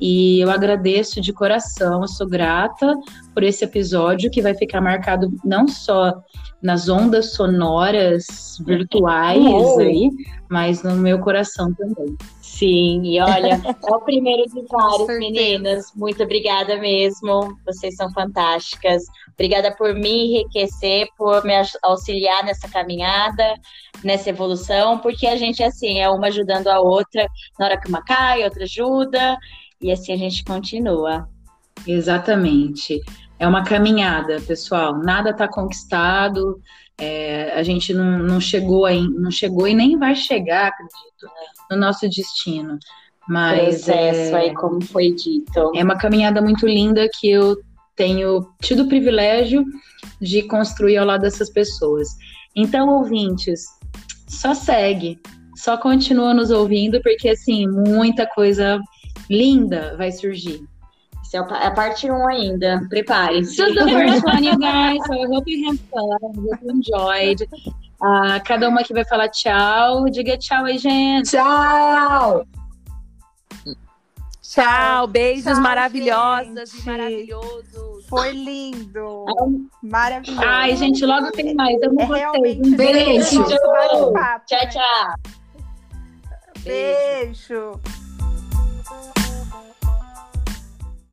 E eu agradeço de coração, eu sou grata por esse episódio que vai ficar marcado não só nas ondas sonoras virtuais aí, mas no meu coração também. Sim, e olha, é o primeiro de vários, meninas. Muito obrigada mesmo. Vocês são fantásticas. Obrigada por me enriquecer, por me auxiliar nessa caminhada, nessa evolução, porque a gente, assim, é uma ajudando a outra. Na hora que uma cai, outra ajuda, e assim a gente continua. Exatamente. É uma caminhada, pessoal. Nada está conquistado. É, a gente não, não, chegou aí, não chegou e nem vai chegar, acredito, no nosso destino. Mas processo é, aí, como foi dito. É uma caminhada muito linda que eu tenho tido o privilégio de construir ao lado dessas pessoas. Então, ouvintes, só segue, só continua nos ouvindo, porque assim, muita coisa linda vai surgir. Isso é a parte 1 ainda. Prepare-se. Just the first one, you guys. So I hope you have fun. I hope you enjoyed. Uh, cada uma aqui vai falar tchau. Diga tchau aí, gente. Tchau! Tchau, beijos tchau, maravilhosas gente. e maravilhosos. Foi lindo. Maravilhoso. Ai, gente, logo tem mais. Eu não é vocês. Um beijo. Tchau, tchau. Beijo.